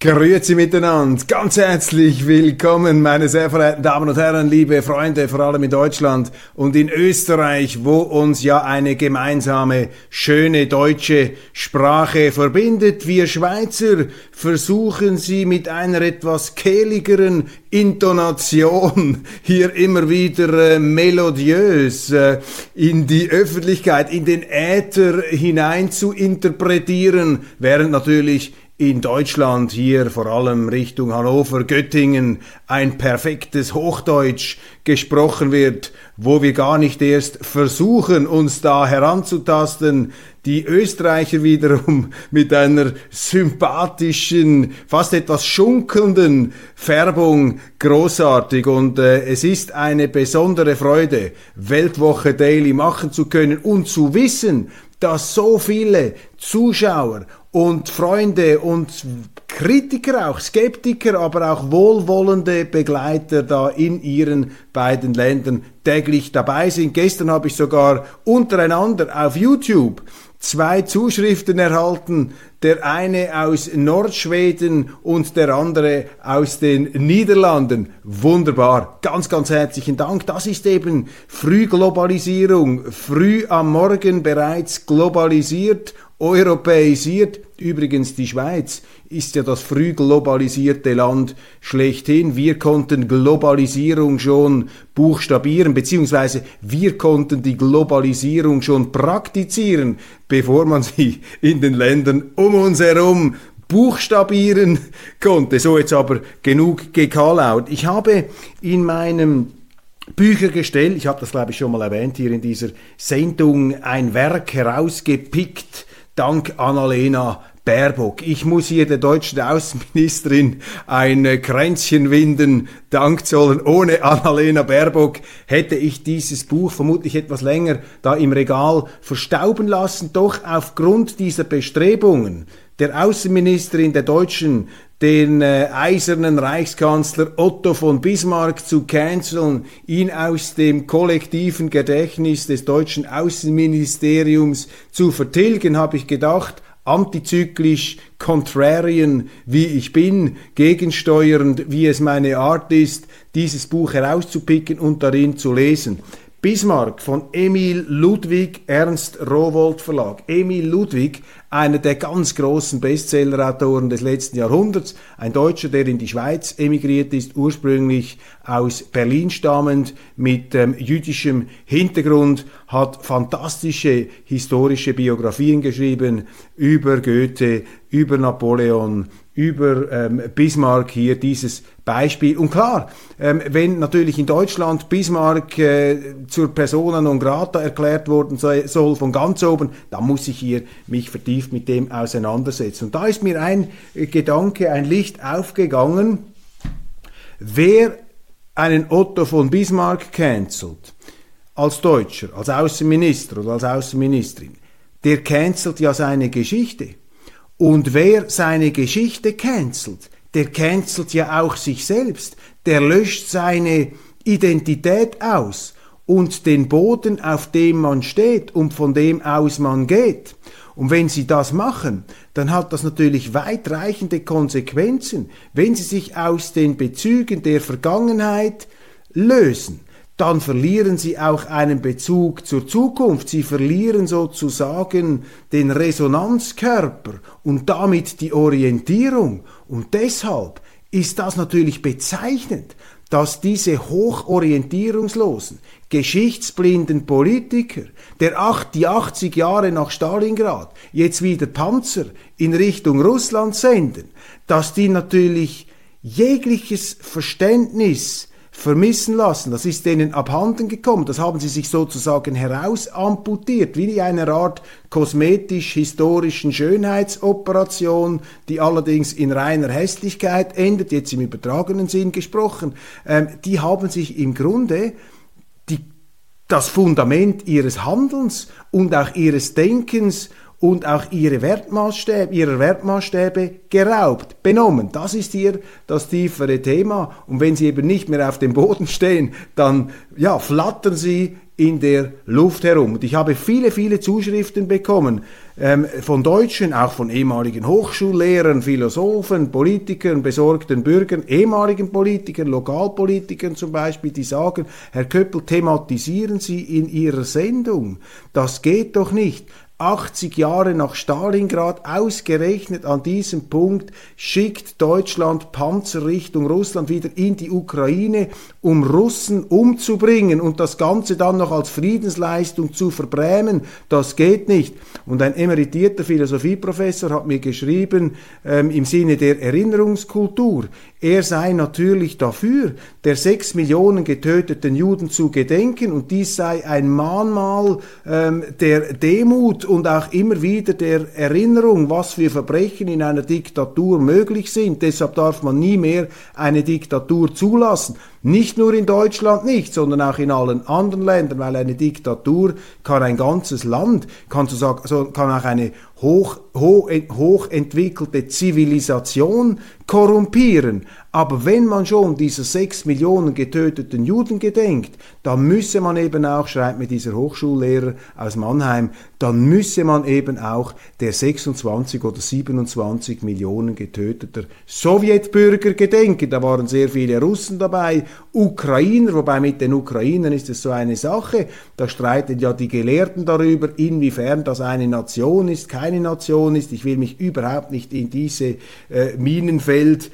Grüezi miteinander, ganz herzlich willkommen, meine sehr verehrten Damen und Herren, liebe Freunde, vor allem in Deutschland und in Österreich, wo uns ja eine gemeinsame, schöne deutsche Sprache verbindet. Wir Schweizer versuchen sie mit einer etwas kehligeren Intonation hier immer wieder äh, melodiös äh, in die Öffentlichkeit, in den Äther hinein zu interpretieren, während natürlich in Deutschland, hier vor allem Richtung Hannover, Göttingen, ein perfektes Hochdeutsch gesprochen wird, wo wir gar nicht erst versuchen, uns da heranzutasten. Die Österreicher wiederum mit einer sympathischen, fast etwas schunkelnden Färbung großartig. Und äh, es ist eine besondere Freude, Weltwoche Daily machen zu können und zu wissen, dass so viele Zuschauer und Freunde und Kritiker, auch Skeptiker, aber auch wohlwollende Begleiter da in ihren beiden Ländern täglich dabei sind. Gestern habe ich sogar untereinander auf YouTube zwei Zuschriften erhalten, der eine aus Nordschweden und der andere aus den Niederlanden. Wunderbar, ganz, ganz herzlichen Dank. Das ist eben Frühglobalisierung, früh am Morgen bereits globalisiert europäisiert. Übrigens die Schweiz ist ja das früh globalisierte Land schlechthin. Wir konnten Globalisierung schon buchstabieren, beziehungsweise wir konnten die Globalisierung schon praktizieren, bevor man sie in den Ländern um uns herum buchstabieren konnte. So jetzt aber genug gekalaut. Ich habe in meinem Büchergestell, ich habe das glaube ich schon mal erwähnt hier in dieser Sendung, ein Werk herausgepickt, dank Annalena Baerbock. Ich muss hier der deutschen Außenministerin ein Kränzchen winden, dank zollen. Ohne Annalena Baerbock hätte ich dieses Buch vermutlich etwas länger da im Regal verstauben lassen. Doch aufgrund dieser Bestrebungen der Außenministerin der Deutschen, den äh, eisernen Reichskanzler Otto von Bismarck zu canceln, ihn aus dem kollektiven Gedächtnis des deutschen Außenministeriums zu vertilgen, habe ich gedacht, antizyklisch, contrarian, wie ich bin, gegensteuernd, wie es meine Art ist, dieses Buch herauszupicken und darin zu lesen. Bismarck von Emil Ludwig Ernst Rowold Verlag. Emil Ludwig, einer der ganz großen Bestsellerautoren des letzten Jahrhunderts, ein Deutscher, der in die Schweiz emigriert ist, ursprünglich aus Berlin stammend, mit ähm, jüdischem Hintergrund, hat fantastische historische Biografien geschrieben über Goethe, über Napoleon, über ähm, Bismarck hier dieses Beispiel. Und klar, ähm, wenn natürlich in Deutschland Bismarck äh, zur Persona non grata erklärt worden sei, soll von ganz oben, dann muss ich hier mich vertieft mit dem auseinandersetzen. Und da ist mir ein äh, Gedanke, ein Licht aufgegangen, wer einen Otto von Bismarck cancelt, als Deutscher, als Außenminister oder als Außenministerin, der cancelt ja seine Geschichte. Und wer seine Geschichte cancelt, der cancelt ja auch sich selbst, der löscht seine Identität aus und den Boden, auf dem man steht und von dem aus man geht. Und wenn Sie das machen, dann hat das natürlich weitreichende Konsequenzen, wenn Sie sich aus den Bezügen der Vergangenheit lösen dann verlieren sie auch einen Bezug zur Zukunft. Sie verlieren sozusagen den Resonanzkörper und damit die Orientierung. Und deshalb ist das natürlich bezeichnend, dass diese hochorientierungslosen, geschichtsblinden Politiker, der acht, die 80 Jahre nach Stalingrad jetzt wieder Panzer in Richtung Russland senden, dass die natürlich jegliches Verständnis vermissen lassen. Das ist denen abhanden gekommen. Das haben sie sich sozusagen herausamputiert, wie eine Art kosmetisch-historischen Schönheitsoperation, die allerdings in reiner Hässlichkeit endet, jetzt im übertragenen Sinn gesprochen. Ähm, die haben sich im Grunde die, das Fundament ihres Handelns und auch ihres Denkens und auch ihre Wertmaßstäbe, ihrer Wertmaßstäbe geraubt, benommen. Das ist hier das tiefere Thema. Und wenn sie eben nicht mehr auf dem Boden stehen, dann ja, flattern sie in der Luft herum. Und ich habe viele, viele Zuschriften bekommen ähm, von Deutschen, auch von ehemaligen Hochschullehrern, Philosophen, Politikern, besorgten Bürgern, ehemaligen Politikern, Lokalpolitikern zum Beispiel, die sagen, Herr Köppel, thematisieren Sie in Ihrer Sendung. Das geht doch nicht. 80 Jahre nach Stalingrad, ausgerechnet an diesem Punkt, schickt Deutschland Panzer Richtung Russland wieder in die Ukraine, um Russen umzubringen und das Ganze dann noch als Friedensleistung zu verbrämen. Das geht nicht. Und ein emeritierter Philosophieprofessor hat mir geschrieben, ähm, im Sinne der Erinnerungskultur, er sei natürlich dafür, der sechs Millionen getöteten Juden zu gedenken und dies sei ein Mahnmal ähm, der Demut und auch immer wieder der Erinnerung, was für Verbrechen in einer Diktatur möglich sind. Deshalb darf man nie mehr eine Diktatur zulassen. Nicht nur in Deutschland nicht, sondern auch in allen anderen Ländern, weil eine Diktatur kann ein ganzes Land, kann, so kann auch eine hoch, hoch, hochentwickelte Zivilisation korrumpieren. Aber wenn man schon dieser sechs Millionen getöteten Juden gedenkt, dann müsse man eben auch, schreibt mir dieser Hochschullehrer aus Mannheim, dann müsse man eben auch der 26 oder 27 Millionen getöteter Sowjetbürger gedenken. Da waren sehr viele Russen dabei, Ukrainer, wobei mit den Ukrainern ist es so eine Sache, da streiten ja die Gelehrten darüber, inwiefern das eine Nation ist, keine Nation ist. Ich will mich überhaupt nicht in diese äh, Minenfeld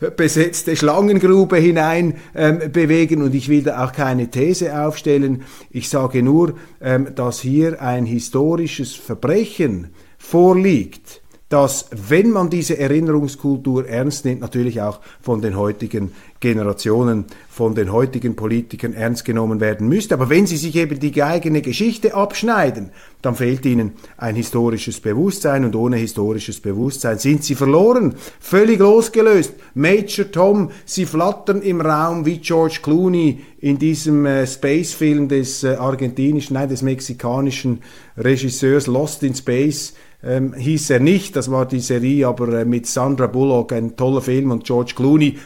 äh, besetzte Schlangengrube hinein ähm, bewegen und ich will da auch keine These aufstellen. Ich sage nur, ähm, dass hier ein historisches Verbrechen vorliegt dass, wenn man diese Erinnerungskultur ernst nimmt, natürlich auch von den heutigen Generationen, von den heutigen Politikern ernst genommen werden müsste. Aber wenn sie sich eben die eigene Geschichte abschneiden, dann fehlt ihnen ein historisches Bewusstsein und ohne historisches Bewusstsein sind sie verloren, völlig losgelöst. Major Tom, sie flattern im Raum wie George Clooney in diesem äh, Space-Film des äh, argentinischen, nein, des mexikanischen Regisseurs Lost in Space ähm, hieß er nicht, das war die Serie, aber äh, mit Sandra Bullock, ein toller Film und George Clooney,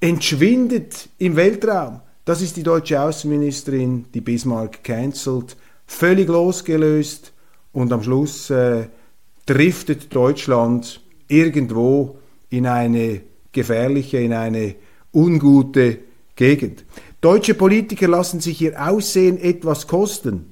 entschwindet im Weltraum. Das ist die deutsche Außenministerin, die Bismarck cancelt, völlig losgelöst und am Schluss äh, driftet Deutschland irgendwo in eine gefährliche, in eine ungute Gegend. Deutsche Politiker lassen sich ihr Aussehen etwas kosten.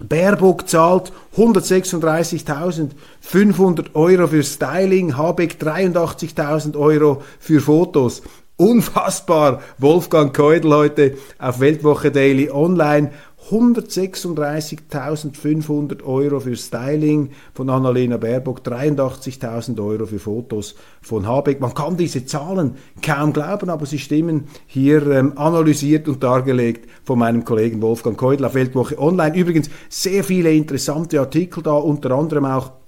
Baerbock zahlt 136.500 Euro für Styling, Habeck 83.000 Euro für Fotos. Unfassbar. Wolfgang Keudel heute auf Weltwoche Daily Online. 136.500 Euro für Styling von Annalena Baerbock, 83.000 Euro für Fotos von Habeck. Man kann diese Zahlen kaum glauben, aber sie stimmen hier ähm, analysiert und dargelegt von meinem Kollegen Wolfgang Keudel auf Weltwoche Online. Übrigens sehr viele interessante Artikel da, unter anderem auch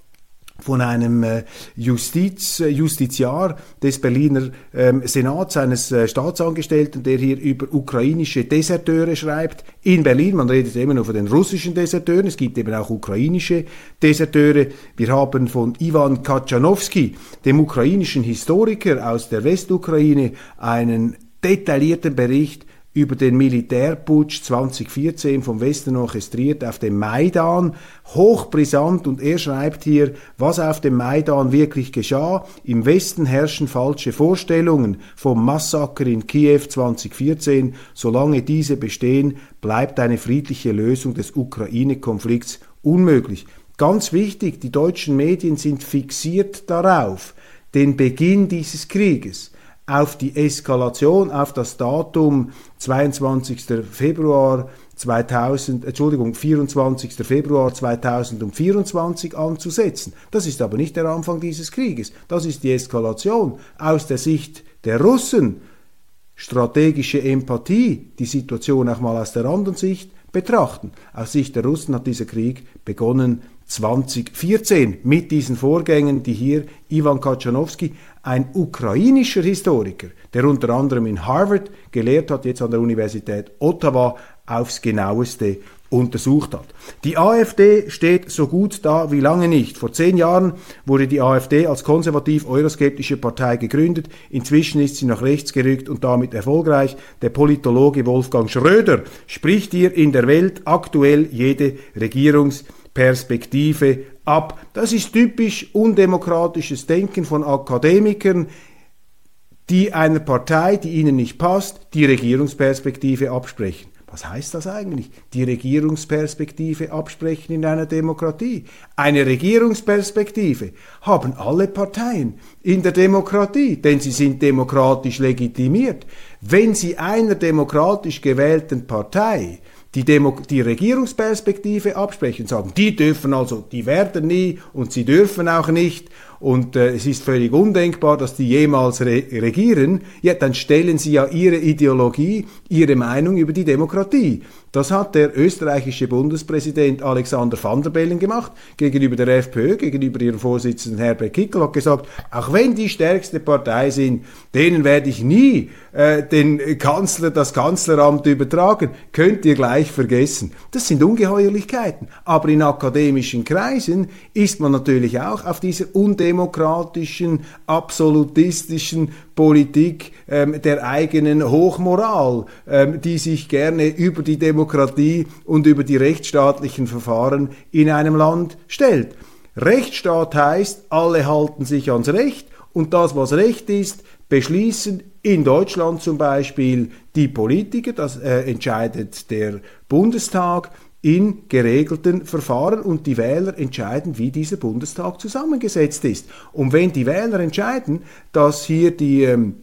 von einem äh, Justiz, äh, Justiziar des Berliner ähm, Senats, eines äh, Staatsangestellten, der hier über ukrainische Deserteure schreibt in Berlin. Man redet immer nur von den russischen Deserteuren, es gibt eben auch ukrainische Deserteure. Wir haben von Ivan Katschanowski, dem ukrainischen Historiker aus der Westukraine, einen detaillierten Bericht über den Militärputsch 2014 vom Westen orchestriert auf dem Maidan. Hochbrisant und er schreibt hier, was auf dem Maidan wirklich geschah. Im Westen herrschen falsche Vorstellungen vom Massaker in Kiew 2014. Solange diese bestehen, bleibt eine friedliche Lösung des Ukraine-Konflikts unmöglich. Ganz wichtig, die deutschen Medien sind fixiert darauf, den Beginn dieses Krieges auf die Eskalation, auf das Datum 22. Februar 2000, Entschuldigung, 24. Februar 2024 anzusetzen. Das ist aber nicht der Anfang dieses Krieges. Das ist die Eskalation aus der Sicht der Russen. Strategische Empathie, die Situation auch mal aus der anderen Sicht betrachten. Aus Sicht der Russen hat dieser Krieg begonnen 2014 mit diesen Vorgängen, die hier Ivan Kaczanowski, ein ukrainischer Historiker, der unter anderem in Harvard gelehrt hat, jetzt an der Universität Ottawa, aufs genaueste untersucht hat. Die AfD steht so gut da wie lange nicht. Vor zehn Jahren wurde die AfD als konservativ-euroskeptische Partei gegründet. Inzwischen ist sie nach rechts gerückt und damit erfolgreich. Der Politologe Wolfgang Schröder spricht ihr in der Welt aktuell jede Regierungsperspektive ab. Das ist typisch undemokratisches Denken von Akademikern, die einer Partei, die ihnen nicht passt, die Regierungsperspektive absprechen. Was heißt das eigentlich? Die Regierungsperspektive absprechen in einer Demokratie. Eine Regierungsperspektive haben alle Parteien in der Demokratie, denn sie sind demokratisch legitimiert. Wenn sie einer demokratisch gewählten Partei die, Demo die Regierungsperspektive absprechen, sagen, die dürfen also, die werden nie und sie dürfen auch nicht und äh, es ist völlig undenkbar, dass die jemals re regieren, ja, dann stellen sie ja ihre Ideologie, ihre Meinung über die Demokratie. Das hat der österreichische Bundespräsident Alexander van der Bellen gemacht, gegenüber der FPÖ, gegenüber ihrem Vorsitzenden Herbert Kickel, hat gesagt, auch wenn die stärkste Partei sind, denen werde ich nie äh, den Kanzler, das Kanzleramt übertragen, könnt ihr gleich vergessen. Das sind Ungeheuerlichkeiten. Aber in akademischen Kreisen ist man natürlich auch auf dieser undemokratischen, absolutistischen Politik ähm, der eigenen Hochmoral, ähm, die sich gerne über die Demokratie und über die rechtsstaatlichen Verfahren in einem Land stellt. Rechtsstaat heißt, alle halten sich ans Recht und das, was Recht ist, beschließen in Deutschland zum Beispiel die Politiker, das äh, entscheidet der Bundestag in geregelten Verfahren und die Wähler entscheiden, wie dieser Bundestag zusammengesetzt ist. Und wenn die Wähler entscheiden, dass hier die ähm,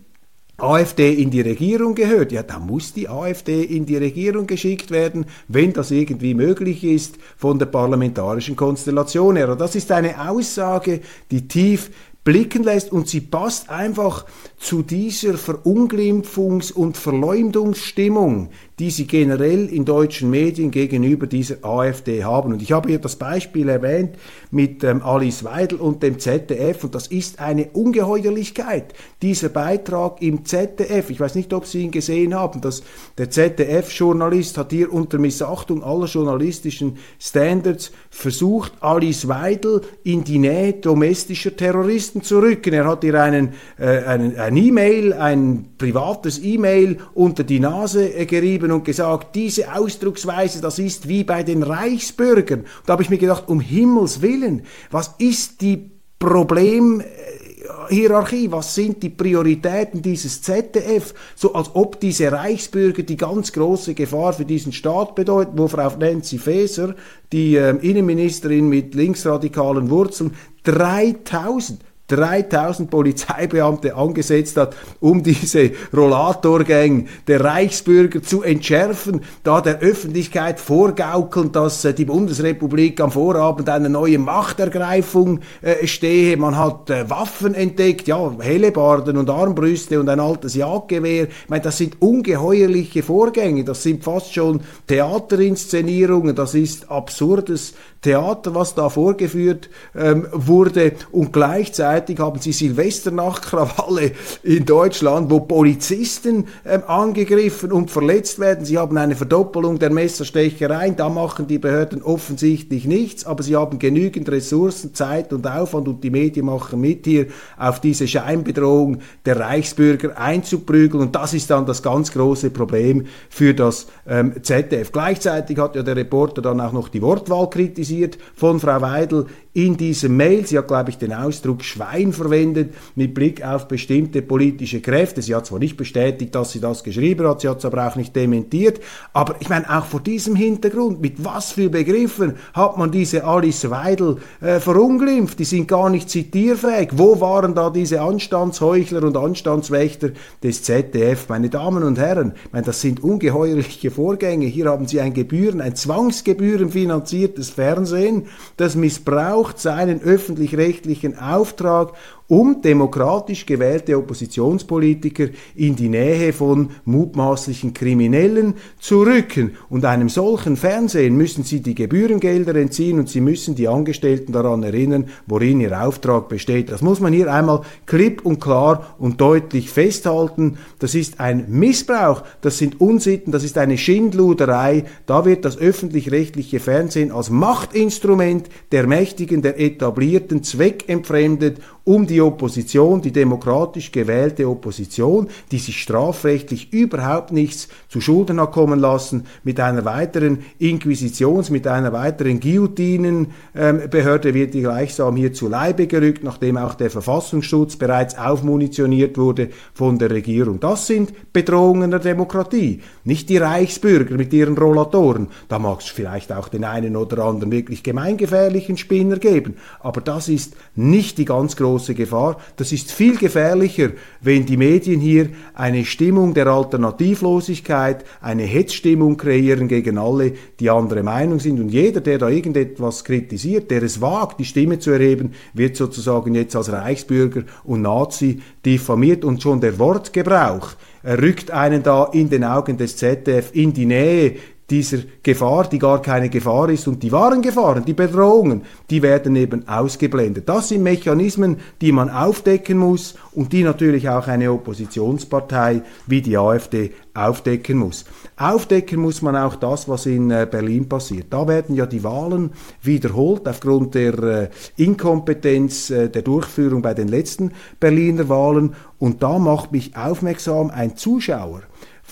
AfD in die Regierung gehört, ja, dann muss die AfD in die Regierung geschickt werden, wenn das irgendwie möglich ist von der parlamentarischen Konstellation her. Und das ist eine Aussage, die tief blicken lässt und sie passt einfach zu dieser Verunglimpfungs- und Verleumdungsstimmung, die sie generell in deutschen Medien gegenüber dieser AfD haben. Und ich habe hier das Beispiel erwähnt mit ähm, Alice Weidel und dem ZDF und das ist eine Ungeheuerlichkeit. Dieser Beitrag im ZDF, ich weiß nicht, ob Sie ihn gesehen haben, dass der ZDF-Journalist hat hier unter Missachtung aller journalistischen Standards versucht, Alice Weidel in die Nähe domestischer Terroristen zu rücken. Er hat ihr einen, äh, einen, ein E-Mail, ein privates E-Mail unter die Nase äh, gerieben und gesagt, diese Ausdrucksweise, das ist wie bei den Reichsbürgern. Und da habe ich mir gedacht, um Himmels Willen, was ist die Problemhierarchie, was sind die Prioritäten dieses ZDF, so als ob diese Reichsbürger die ganz große Gefahr für diesen Staat bedeuten, wo Frau Nancy Faeser, die äh, Innenministerin mit linksradikalen Wurzeln, 3000 3000 Polizeibeamte angesetzt hat, um diese Rollatorgang der Reichsbürger zu entschärfen, da der Öffentlichkeit vorgaukeln, dass äh, die Bundesrepublik am Vorabend eine neue Machtergreifung äh, stehe. Man hat äh, Waffen entdeckt, ja, Hellebarden und Armbrüste und ein altes Jagdgewehr. Ich meine, das sind ungeheuerliche Vorgänge, das sind fast schon Theaterinszenierungen, das ist absurdes Theater, was da vorgeführt ähm, wurde. Und gleichzeitig haben sie Silvesternachtkrawalle in Deutschland, wo Polizisten ähm, angegriffen und verletzt werden. Sie haben eine Verdoppelung der Messerstechereien. Da machen die Behörden offensichtlich nichts, aber sie haben genügend Ressourcen, Zeit und Aufwand und die Medien machen mit hier auf diese Scheinbedrohung der Reichsbürger einzuprügeln. Und das ist dann das ganz große Problem für das ähm, ZDF. Gleichzeitig hat ja der Reporter dann auch noch die Wortwahl kritisiert kritisiert von Frau Weidel in diesem Mail. Sie hat, glaube ich, den Ausdruck Schwein verwendet mit Blick auf bestimmte politische Kräfte. Sie hat zwar nicht bestätigt, dass sie das geschrieben hat, sie hat es aber auch nicht dementiert. Aber ich meine, auch vor diesem Hintergrund, mit was für Begriffen hat man diese Alice Weidel äh, verunglimpft? Die sind gar nicht zitierfähig. Wo waren da diese Anstandsheuchler und Anstandswächter des ZDF? Meine Damen und Herren, ich meine, das sind ungeheuerliche Vorgänge. Hier haben Sie ein Gebühren, ein zwangsgebührenfinanziertes Fernsehen, das missbraucht seinen öffentlich-rechtlichen Auftrag um demokratisch gewählte Oppositionspolitiker in die Nähe von mutmaßlichen Kriminellen zu rücken. Und einem solchen Fernsehen müssen sie die Gebührengelder entziehen und sie müssen die Angestellten daran erinnern, worin ihr Auftrag besteht. Das muss man hier einmal klipp und klar und deutlich festhalten. Das ist ein Missbrauch, das sind Unsitten, das ist eine Schindluderei. Da wird das öffentlich-rechtliche Fernsehen als Machtinstrument der Mächtigen, der Etablierten zweckentfremdet um die Opposition, die demokratisch gewählte Opposition, die sich strafrechtlich überhaupt nichts zu Schulden hat kommen lassen, mit einer weiteren Inquisitions-, mit einer weiteren Guillotinenbehörde wird die gleichsam hier zu Leibe gerückt, nachdem auch der Verfassungsschutz bereits aufmunitioniert wurde von der Regierung. Das sind Bedrohungen der Demokratie, nicht die Reichsbürger mit ihren Rollatoren. Da mag es vielleicht auch den einen oder anderen wirklich gemeingefährlichen Spinner geben, aber das ist nicht die ganz große große Gefahr. Das ist viel gefährlicher, wenn die Medien hier eine Stimmung der Alternativlosigkeit, eine Hetzstimmung kreieren gegen alle, die andere Meinung sind. Und jeder, der da irgendetwas kritisiert, der es wagt, die Stimme zu erheben, wird sozusagen jetzt als Reichsbürger und Nazi diffamiert und schon der Wortgebrauch rückt einen da in den Augen des ZDF in die Nähe dieser Gefahr, die gar keine Gefahr ist. Und die wahren Gefahren, die Bedrohungen, die werden eben ausgeblendet. Das sind Mechanismen, die man aufdecken muss und die natürlich auch eine Oppositionspartei wie die AfD aufdecken muss. Aufdecken muss man auch das, was in äh, Berlin passiert. Da werden ja die Wahlen wiederholt aufgrund der äh, Inkompetenz äh, der Durchführung bei den letzten Berliner Wahlen. Und da macht mich aufmerksam ein Zuschauer,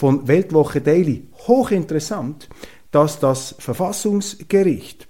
von Weltwoche Daily hochinteressant, dass das Verfassungsgericht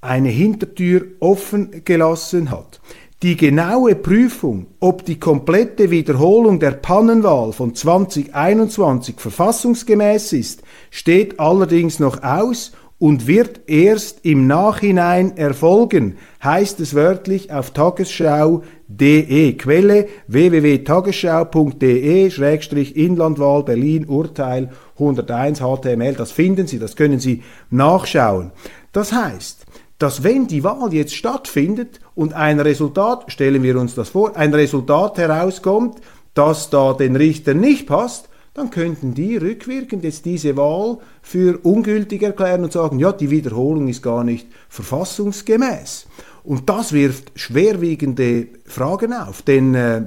eine Hintertür offen gelassen hat. Die genaue Prüfung, ob die komplette Wiederholung der Pannenwahl von 2021 verfassungsgemäß ist, steht allerdings noch aus und wird erst im Nachhinein erfolgen, heißt es wörtlich auf tagesschau.de. Quelle www.tagesschau.de-inlandwahl Berlin Urteil 101 HTML. Das finden Sie, das können Sie nachschauen. Das heißt, dass wenn die Wahl jetzt stattfindet und ein Resultat, stellen wir uns das vor, ein Resultat herauskommt, das da den Richtern nicht passt, dann könnten die rückwirkend jetzt diese Wahl für ungültig erklären und sagen, ja, die Wiederholung ist gar nicht verfassungsgemäß. Und das wirft schwerwiegende Fragen auf, denn äh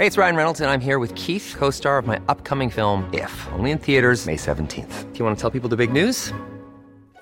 Hey, it's Ryan Reynolds and I'm here with Keith, co-star of my upcoming film If, only in theaters May 17th. Do you want to tell people the big news?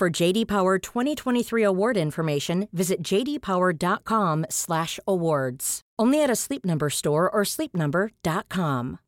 For JD Power 2023 award information, visit jdpower.com/awards. Only at a Sleep Number store or sleepnumber.com.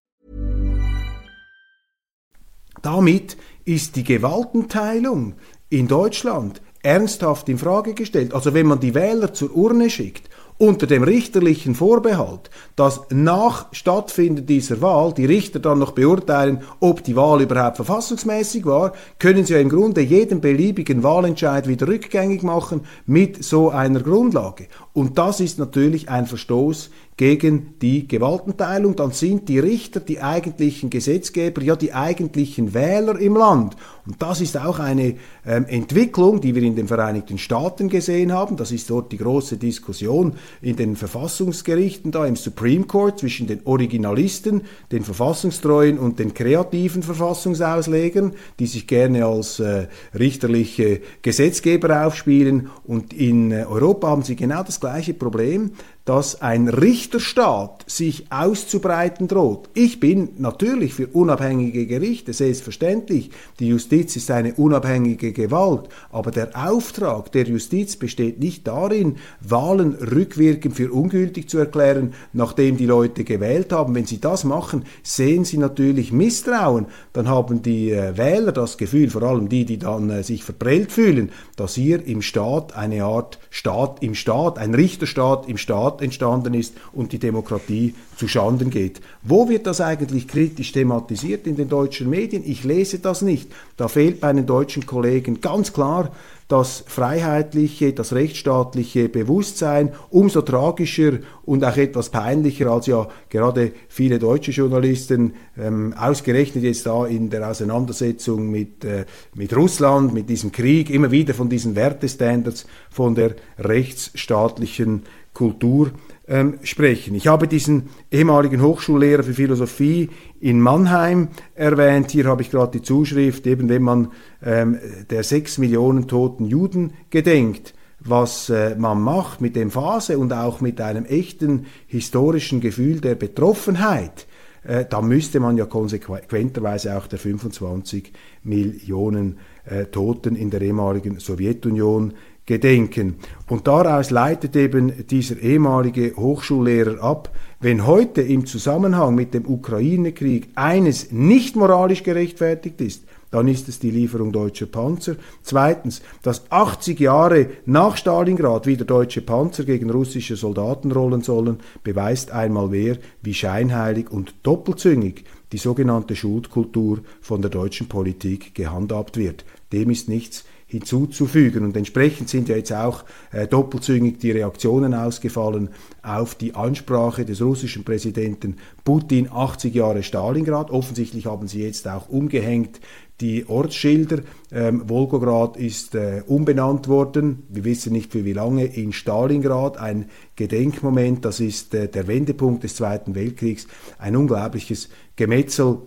Damit ist die Gewaltenteilung in Deutschland ernsthaft in Frage gestellt. Also wenn man die Wähler zur Urne schickt unter dem richterlichen Vorbehalt, dass nach Stattfinden dieser Wahl die Richter dann noch beurteilen, ob die Wahl überhaupt verfassungsmäßig war, können sie ja im Grunde jeden beliebigen Wahlentscheid wieder rückgängig machen mit so einer Grundlage. Und das ist natürlich ein Verstoß gegen die Gewaltenteilung, dann sind die Richter die eigentlichen Gesetzgeber, ja die eigentlichen Wähler im Land. Und das ist auch eine ähm, Entwicklung, die wir in den Vereinigten Staaten gesehen haben. Das ist dort die große Diskussion in den Verfassungsgerichten, da im Supreme Court zwischen den Originalisten, den Verfassungstreuen und den kreativen Verfassungsauslegern, die sich gerne als äh, richterliche Gesetzgeber aufspielen. Und in äh, Europa haben sie genau das gleiche Problem dass ein Richterstaat sich auszubreiten droht. Ich bin natürlich für unabhängige Gerichte, selbstverständlich. Die Justiz ist eine unabhängige Gewalt, aber der Auftrag der Justiz besteht nicht darin, Wahlen rückwirkend für ungültig zu erklären, nachdem die Leute gewählt haben. Wenn sie das machen, sehen sie natürlich Misstrauen. Dann haben die äh, Wähler das Gefühl, vor allem die, die dann äh, sich verprellt fühlen, dass hier im Staat eine Art Staat im Staat, ein Richterstaat im Staat Staat entstanden ist und die Demokratie zu Schanden geht. Wo wird das eigentlich kritisch thematisiert in den deutschen Medien? Ich lese das nicht. Da fehlt meinen deutschen Kollegen ganz klar das freiheitliche, das rechtsstaatliche Bewusstsein umso tragischer und auch etwas peinlicher, als ja gerade viele deutsche Journalisten ähm, ausgerechnet jetzt da in der Auseinandersetzung mit, äh, mit Russland, mit diesem Krieg, immer wieder von diesen Wertestandards, von der rechtsstaatlichen Kultur ähm, sprechen. Ich habe diesen ehemaligen Hochschullehrer für Philosophie in Mannheim erwähnt. Hier habe ich gerade die Zuschrift, eben wenn man ähm, der sechs Millionen toten Juden gedenkt, was äh, man macht mit dem Phase und auch mit einem echten historischen Gefühl der Betroffenheit, äh, da müsste man ja konsequenterweise auch der 25 Millionen äh, Toten in der ehemaligen Sowjetunion gedenken. Und daraus leitet eben dieser ehemalige Hochschullehrer ab, wenn heute im Zusammenhang mit dem Ukraine-Krieg eines nicht moralisch gerechtfertigt ist, dann ist es die Lieferung deutscher Panzer. Zweitens, dass 80 Jahre nach Stalingrad wieder deutsche Panzer gegen russische Soldaten rollen sollen, beweist einmal mehr, wie scheinheilig und doppelzüngig die sogenannte Schuldkultur von der deutschen Politik gehandhabt wird. Dem ist nichts hinzuzufügen. Und entsprechend sind ja jetzt auch äh, doppelzüngig die Reaktionen ausgefallen auf die Ansprache des russischen Präsidenten Putin 80 Jahre Stalingrad. Offensichtlich haben sie jetzt auch umgehängt die Ortsschilder. Ähm, Volgograd ist äh, umbenannt worden. Wir wissen nicht für wie lange in Stalingrad. Ein Gedenkmoment, das ist äh, der Wendepunkt des Zweiten Weltkriegs. Ein unglaubliches Gemetzel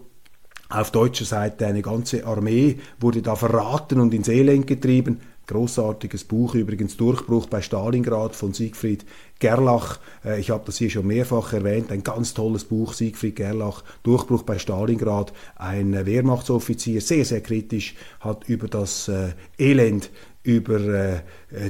auf deutscher Seite eine ganze Armee wurde da verraten und ins Elend getrieben. Großartiges Buch übrigens Durchbruch bei Stalingrad von Siegfried Gerlach. Äh, ich habe das hier schon mehrfach erwähnt. Ein ganz tolles Buch Siegfried Gerlach Durchbruch bei Stalingrad. Ein Wehrmachtsoffizier, sehr sehr kritisch, hat über das äh, Elend, über äh,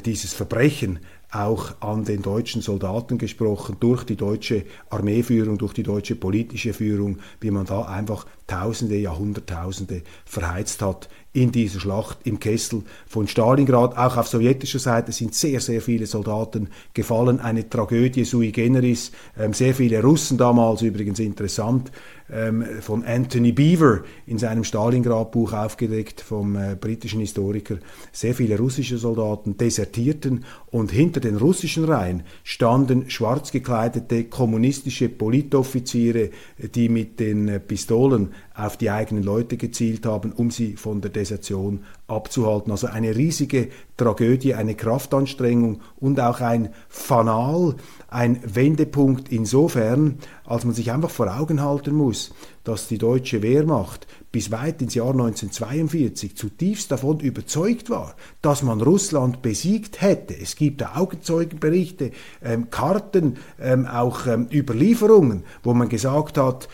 dieses Verbrechen auch an den deutschen Soldaten gesprochen, durch die deutsche Armeeführung, durch die deutsche politische Führung, wie man da einfach Tausende, Jahrhunderttausende verheizt hat in dieser Schlacht im Kessel von Stalingrad. Auch auf sowjetischer Seite sind sehr, sehr viele Soldaten gefallen. Eine Tragödie sui generis. Ähm, sehr viele Russen damals übrigens interessant ähm, von Anthony Beaver in seinem Stalingrad-Buch aufgedeckt vom äh, britischen Historiker. Sehr viele russische Soldaten desertierten und hinter den russischen Reihen standen schwarz gekleidete kommunistische Politoffiziere, die mit den äh, Pistolen auf die eigenen Leute gezielt haben, um sie von der Desertion abzuhalten. Also eine riesige Tragödie, eine Kraftanstrengung und auch ein Fanal, ein Wendepunkt insofern, als man sich einfach vor Augen halten muss, dass die deutsche Wehrmacht bis weit ins Jahr 1942 zutiefst davon überzeugt war, dass man Russland besiegt hätte. Es gibt Augenzeugenberichte, ähm, Karten, ähm, auch ähm, Überlieferungen, wo man gesagt hat,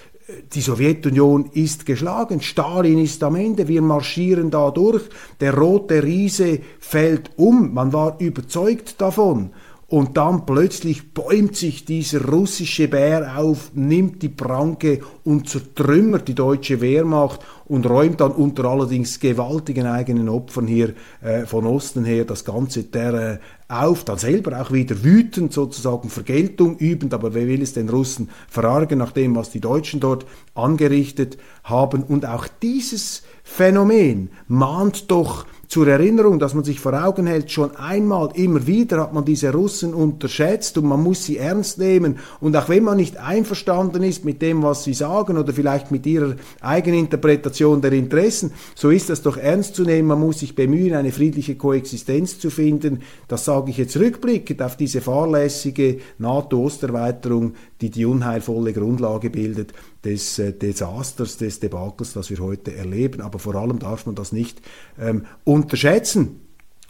die Sowjetunion ist geschlagen, Stalin ist am Ende, wir marschieren da durch, der rote Riese fällt um, man war überzeugt davon. Und dann plötzlich bäumt sich dieser russische Bär auf, nimmt die Pranke und zertrümmert die deutsche Wehrmacht und räumt dann unter allerdings gewaltigen eigenen Opfern hier äh, von Osten her das ganze Terrain auf, dann selber auch wieder wütend sozusagen Vergeltung übend, aber wer will es den Russen verargen nach dem, was die Deutschen dort angerichtet haben. Und auch dieses Phänomen mahnt doch zur Erinnerung, dass man sich vor Augen hält, schon einmal, immer wieder hat man diese Russen unterschätzt und man muss sie ernst nehmen. Und auch wenn man nicht einverstanden ist mit dem, was sie sagen oder vielleicht mit ihrer eigenen Interpretation der Interessen, so ist das doch ernst zu nehmen. Man muss sich bemühen, eine friedliche Koexistenz zu finden. Das sage ich jetzt rückblickend auf diese fahrlässige NATO-Osterweiterung, die die unheilvolle Grundlage bildet des äh, Desasters, des Debakels, das wir heute erleben. Aber vor allem darf man das nicht ähm, unterschätzen.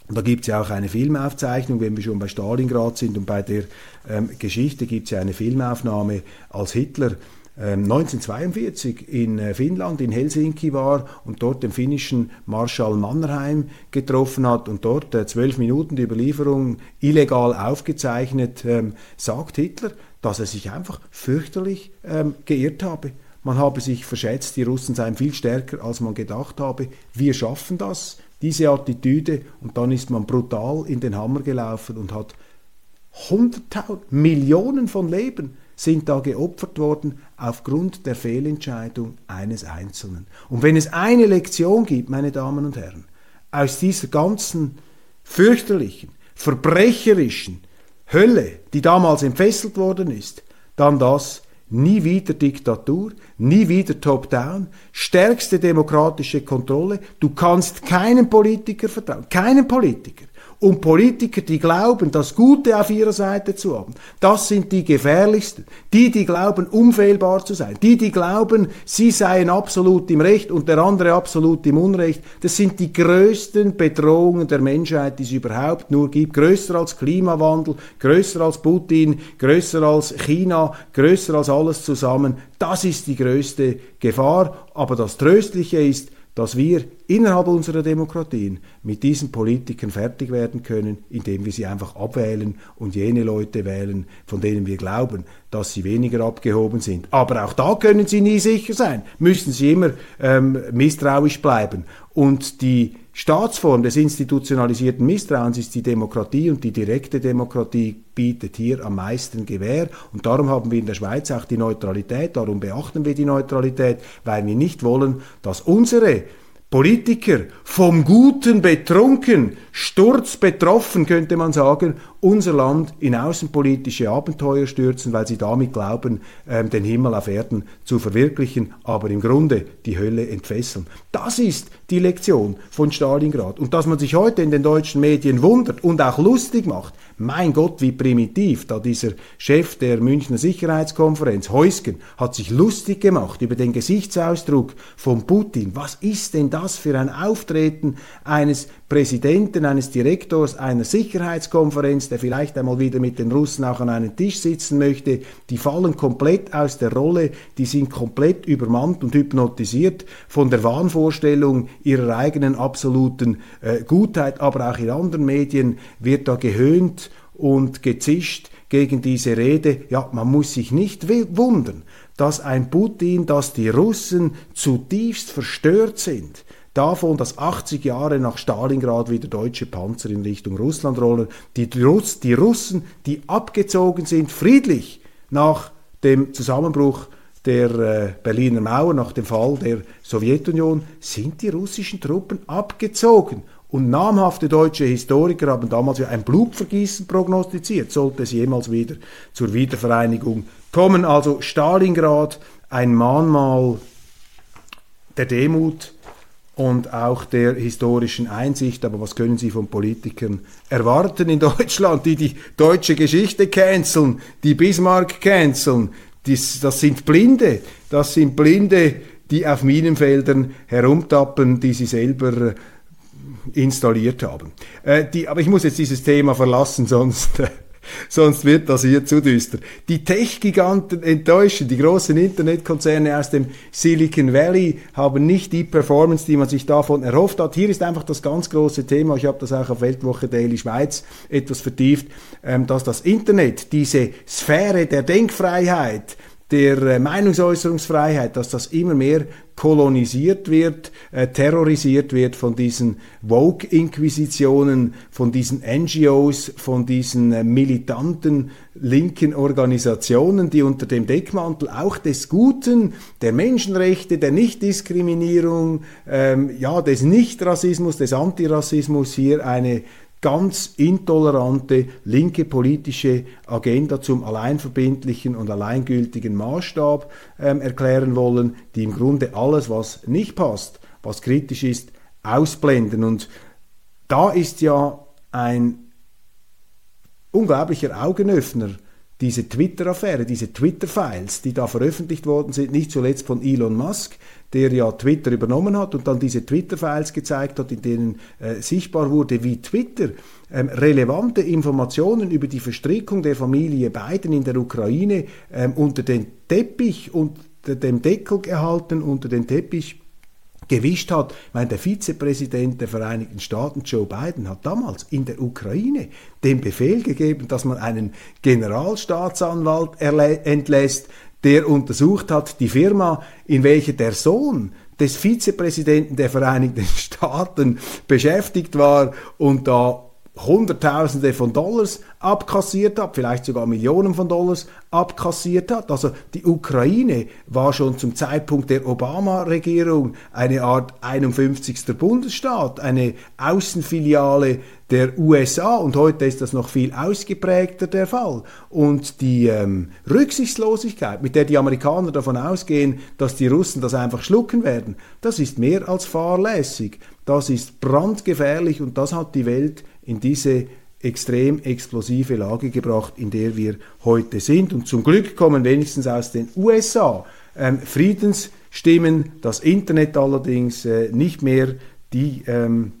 Und da gibt es ja auch eine Filmaufzeichnung, wenn wir schon bei Stalingrad sind und bei der ähm, Geschichte gibt es ja eine Filmaufnahme, als Hitler 1942 ähm, in äh, Finnland, in Helsinki war und dort den finnischen Marschall Mannerheim getroffen hat und dort äh, zwölf Minuten die Überlieferung illegal aufgezeichnet, ähm, sagt Hitler, dass er sich einfach fürchterlich ähm, geirrt habe. Man habe sich verschätzt, die Russen seien viel stärker, als man gedacht habe. Wir schaffen das, diese Attitüde, und dann ist man brutal in den Hammer gelaufen und hat hunderttausend, Millionen von Leben sind da geopfert worden aufgrund der Fehlentscheidung eines Einzelnen. Und wenn es eine Lektion gibt, meine Damen und Herren, aus dieser ganzen fürchterlichen, verbrecherischen, Hölle, die damals entfesselt worden ist, dann das, nie wieder Diktatur, nie wieder Top-Down, stärkste demokratische Kontrolle, du kannst keinem Politiker vertrauen, keinem Politiker und Politiker, die glauben, das Gute auf ihrer Seite zu haben, das sind die gefährlichsten. Die, die glauben, unfehlbar zu sein. Die, die glauben, sie seien absolut im Recht und der andere absolut im Unrecht. Das sind die größten Bedrohungen der Menschheit, die es überhaupt nur gibt. Größer als Klimawandel, größer als Putin, größer als China, größer als alles zusammen. Das ist die größte Gefahr. Aber das Tröstliche ist, dass wir innerhalb unserer Demokratien mit diesen Politikern fertig werden können, indem wir sie einfach abwählen und jene Leute wählen, von denen wir glauben, dass sie weniger abgehoben sind. Aber auch da können sie nie sicher sein, müssen sie immer ähm, misstrauisch bleiben. Und die Staatsform des institutionalisierten Misstrauens ist die Demokratie und die direkte Demokratie bietet hier am meisten Gewähr. Und darum haben wir in der Schweiz auch die Neutralität, darum beachten wir die Neutralität, weil wir nicht wollen, dass unsere Politiker vom Guten betrunken, sturzbetroffen könnte man sagen, unser Land in außenpolitische Abenteuer stürzen, weil sie damit glauben, ähm, den Himmel auf Erden zu verwirklichen, aber im Grunde die Hölle entfesseln. Das ist die Lektion von Stalingrad. Und dass man sich heute in den deutschen Medien wundert und auch lustig macht, mein Gott, wie primitiv, da dieser Chef der Münchner Sicherheitskonferenz, Heusgen, hat sich lustig gemacht über den Gesichtsausdruck von Putin. Was ist denn das für ein Auftreten eines Präsidenten, eines Direktors einer Sicherheitskonferenz, der vielleicht einmal wieder mit den Russen auch an einen Tisch sitzen möchte? Die fallen komplett aus der Rolle, die sind komplett übermannt und hypnotisiert von der Wahnvorstellung ihrer eigenen absoluten äh, Gutheit, aber auch in anderen Medien wird da gehöhnt und gezischt gegen diese Rede. Ja, man muss sich nicht wundern, dass ein Putin, dass die Russen zutiefst verstört sind davon, dass 80 Jahre nach Stalingrad wieder deutsche Panzer in Richtung Russland rollen. Die, Russ, die Russen, die abgezogen sind, friedlich nach dem Zusammenbruch der äh, Berliner Mauer, nach dem Fall der Sowjetunion, sind die russischen Truppen abgezogen. Und namhafte deutsche Historiker haben damals ja ein Blutvergießen prognostiziert, sollte es jemals wieder zur Wiedervereinigung kommen. Also Stalingrad, ein Mahnmal der Demut und auch der historischen Einsicht. Aber was können Sie von Politikern erwarten in Deutschland, die die deutsche Geschichte canceln, die Bismarck canceln? Das, das sind Blinde, das sind Blinde, die auf Minenfeldern herumtappen, die sie selber äh, installiert haben. Äh, die, aber ich muss jetzt dieses Thema verlassen, sonst, äh, sonst wird das hier zu düster. Die Tech-Giganten enttäuschen. Die großen Internetkonzerne aus dem Silicon Valley haben nicht die Performance, die man sich davon erhofft hat. Hier ist einfach das ganz große Thema. Ich habe das auch auf Weltwoche Daily Schweiz etwas vertieft, ähm, dass das Internet diese Sphäre der Denkfreiheit der äh, Meinungsäußerungsfreiheit, dass das immer mehr kolonisiert wird, äh, terrorisiert wird von diesen Vogue-Inquisitionen, von diesen NGOs, von diesen äh, militanten linken Organisationen, die unter dem Deckmantel auch des Guten, der Menschenrechte, der Nichtdiskriminierung, ähm, ja, des Nichtrassismus, des Antirassismus hier eine ganz intolerante linke politische Agenda zum alleinverbindlichen und alleingültigen Maßstab ähm, erklären wollen, die im Grunde alles, was nicht passt, was kritisch ist, ausblenden. Und da ist ja ein unglaublicher Augenöffner diese Twitter-Affäre, diese Twitter-Files, die da veröffentlicht worden sind, nicht zuletzt von Elon Musk, der ja Twitter übernommen hat und dann diese Twitter-Files gezeigt hat, in denen äh, sichtbar wurde, wie Twitter ähm, relevante Informationen über die Verstrickung der Familie Biden in der Ukraine ähm, unter den Teppich, unter dem Deckel gehalten, unter den Teppich gewischt hat. Ich meine, der Vizepräsident der Vereinigten Staaten, Joe Biden, hat damals in der Ukraine den Befehl gegeben, dass man einen Generalstaatsanwalt entlässt, der untersucht hat, die Firma, in welcher der Sohn des Vizepräsidenten der Vereinigten Staaten beschäftigt war und da Hunderttausende von Dollars abkassiert hat, vielleicht sogar Millionen von Dollars abkassiert hat. Also die Ukraine war schon zum Zeitpunkt der Obama-Regierung eine Art 51. Bundesstaat, eine Außenfiliale der USA und heute ist das noch viel ausgeprägter der Fall. Und die ähm, Rücksichtslosigkeit, mit der die Amerikaner davon ausgehen, dass die Russen das einfach schlucken werden, das ist mehr als fahrlässig, das ist brandgefährlich und das hat die Welt in diese extrem explosive Lage gebracht, in der wir heute sind. Und zum Glück kommen wenigstens aus den USA ähm, Friedensstimmen, das Internet allerdings äh, nicht mehr die ähm,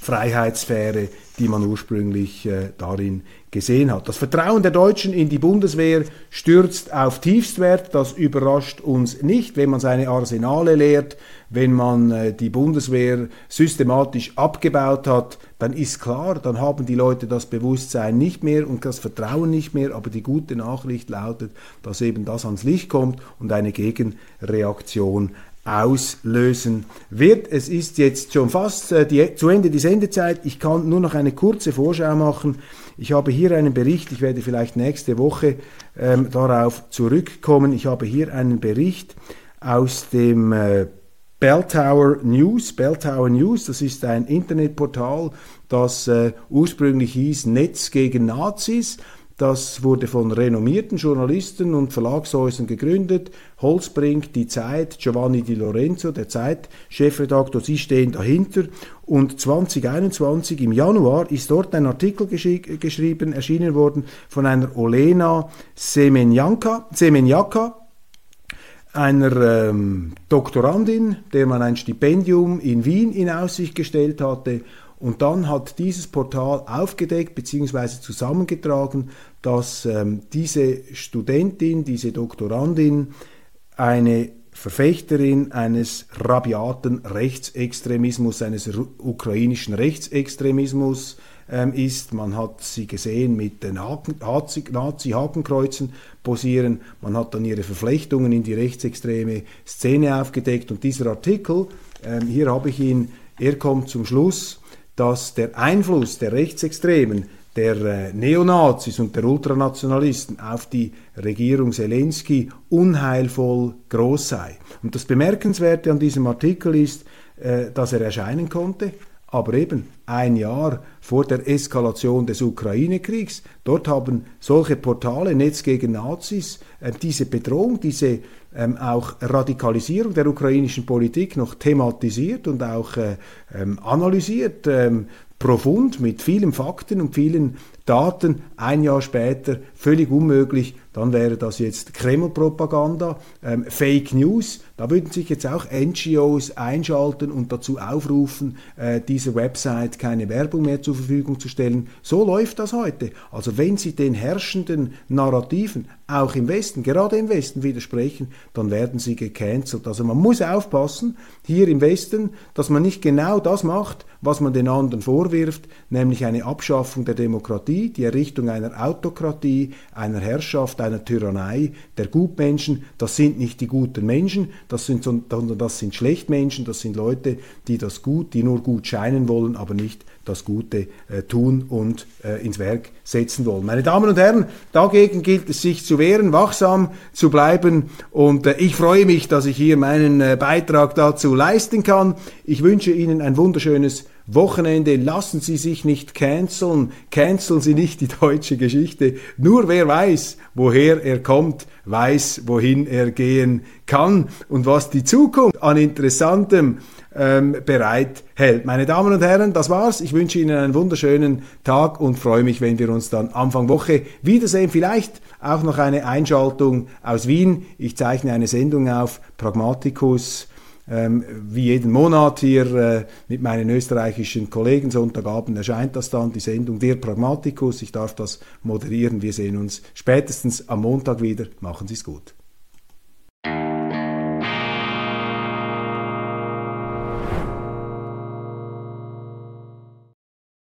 Freiheitssphäre, die man ursprünglich äh, darin gesehen hat. Das Vertrauen der Deutschen in die Bundeswehr stürzt auf Tiefstwert. Das überrascht uns nicht, wenn man seine Arsenale leert, wenn man äh, die Bundeswehr systematisch abgebaut hat, dann ist klar, dann haben die Leute das Bewusstsein nicht mehr und das Vertrauen nicht mehr. Aber die gute Nachricht lautet, dass eben das ans Licht kommt und eine Gegenreaktion auslösen wird. Es ist jetzt schon fast äh, die, zu Ende die Sendezeit. Ich kann nur noch eine kurze Vorschau machen. Ich habe hier einen Bericht, ich werde vielleicht nächste Woche ähm, darauf zurückkommen. Ich habe hier einen Bericht aus dem äh, Bell Tower News. Bell Tower News, das ist ein Internetportal, das äh, ursprünglich hieß Netz gegen Nazis. Das wurde von renommierten Journalisten und Verlagshäusern gegründet. Holzbrink, Die Zeit, Giovanni Di Lorenzo, der Zeit-Chefredaktor, sie stehen dahinter. Und 2021 im Januar ist dort ein Artikel geschri geschrieben, erschienen worden von einer Olena Semenjaka, Semenjaka einer ähm, Doktorandin, der man ein Stipendium in Wien in Aussicht gestellt hatte. Und dann hat dieses Portal aufgedeckt bzw. zusammengetragen, dass ähm, diese Studentin, diese Doktorandin eine Verfechterin eines rabiaten Rechtsextremismus, eines ukrainischen Rechtsextremismus ähm, ist. Man hat sie gesehen mit den Nazi-Hakenkreuzen posieren. Man hat dann ihre Verflechtungen in die rechtsextreme Szene aufgedeckt. Und dieser Artikel, ähm, hier habe ich ihn, er kommt zum Schluss, dass der Einfluss der Rechtsextremen der äh, Neonazis und der Ultranationalisten auf die Regierung Zelensky unheilvoll groß sei. Und das Bemerkenswerte an diesem Artikel ist, äh, dass er erscheinen konnte aber eben ein Jahr vor der Eskalation des Ukraine-Kriegs. Dort haben solche Portale, Netz gegen Nazis, äh, diese Bedrohung, diese ähm, auch Radikalisierung der ukrainischen Politik noch thematisiert und auch äh, ähm, analysiert, ähm, profund mit vielen Fakten und vielen Daten. Ein Jahr später völlig unmöglich dann wäre das jetzt Kreml-Propaganda, ähm, Fake News. Da würden sich jetzt auch NGOs einschalten und dazu aufrufen, äh, dieser Website keine Werbung mehr zur Verfügung zu stellen. So läuft das heute. Also wenn Sie den herrschenden Narrativen auch im Westen, gerade im Westen widersprechen, dann werden Sie gecancelt. Also man muss aufpassen, hier im Westen, dass man nicht genau das macht, was man den anderen vorwirft, nämlich eine Abschaffung der Demokratie, die Errichtung einer Autokratie, einer Herrschaft, einer Tyrannei der Gutmenschen. Das sind nicht die guten Menschen, das sind, sondern das sind Schlechtmenschen, das sind Leute, die das Gut, die nur gut scheinen wollen, aber nicht das Gute äh, tun und äh, ins Werk setzen wollen. Meine Damen und Herren, dagegen gilt es sich zu wehren, wachsam zu bleiben und äh, ich freue mich, dass ich hier meinen äh, Beitrag dazu leisten kann. Ich wünsche Ihnen ein wunderschönes Wochenende. Lassen Sie sich nicht canceln, canceln Sie nicht die deutsche Geschichte. Nur wer weiß, woher er kommt, weiß, wohin er gehen kann und was die Zukunft an Interessantem ähm, bereithält. Meine Damen und Herren, das war's. Ich wünsche Ihnen einen wunderschönen Tag und freue mich, wenn wir uns dann Anfang Woche wiedersehen. Vielleicht auch noch eine Einschaltung aus Wien. Ich zeichne eine Sendung auf Pragmaticus. Ähm, wie jeden Monat hier äh, mit meinen österreichischen Kollegen. Sonntagabend erscheint das dann, die Sendung Der Pragmaticus. Ich darf das moderieren. Wir sehen uns spätestens am Montag wieder. Machen Sie es gut.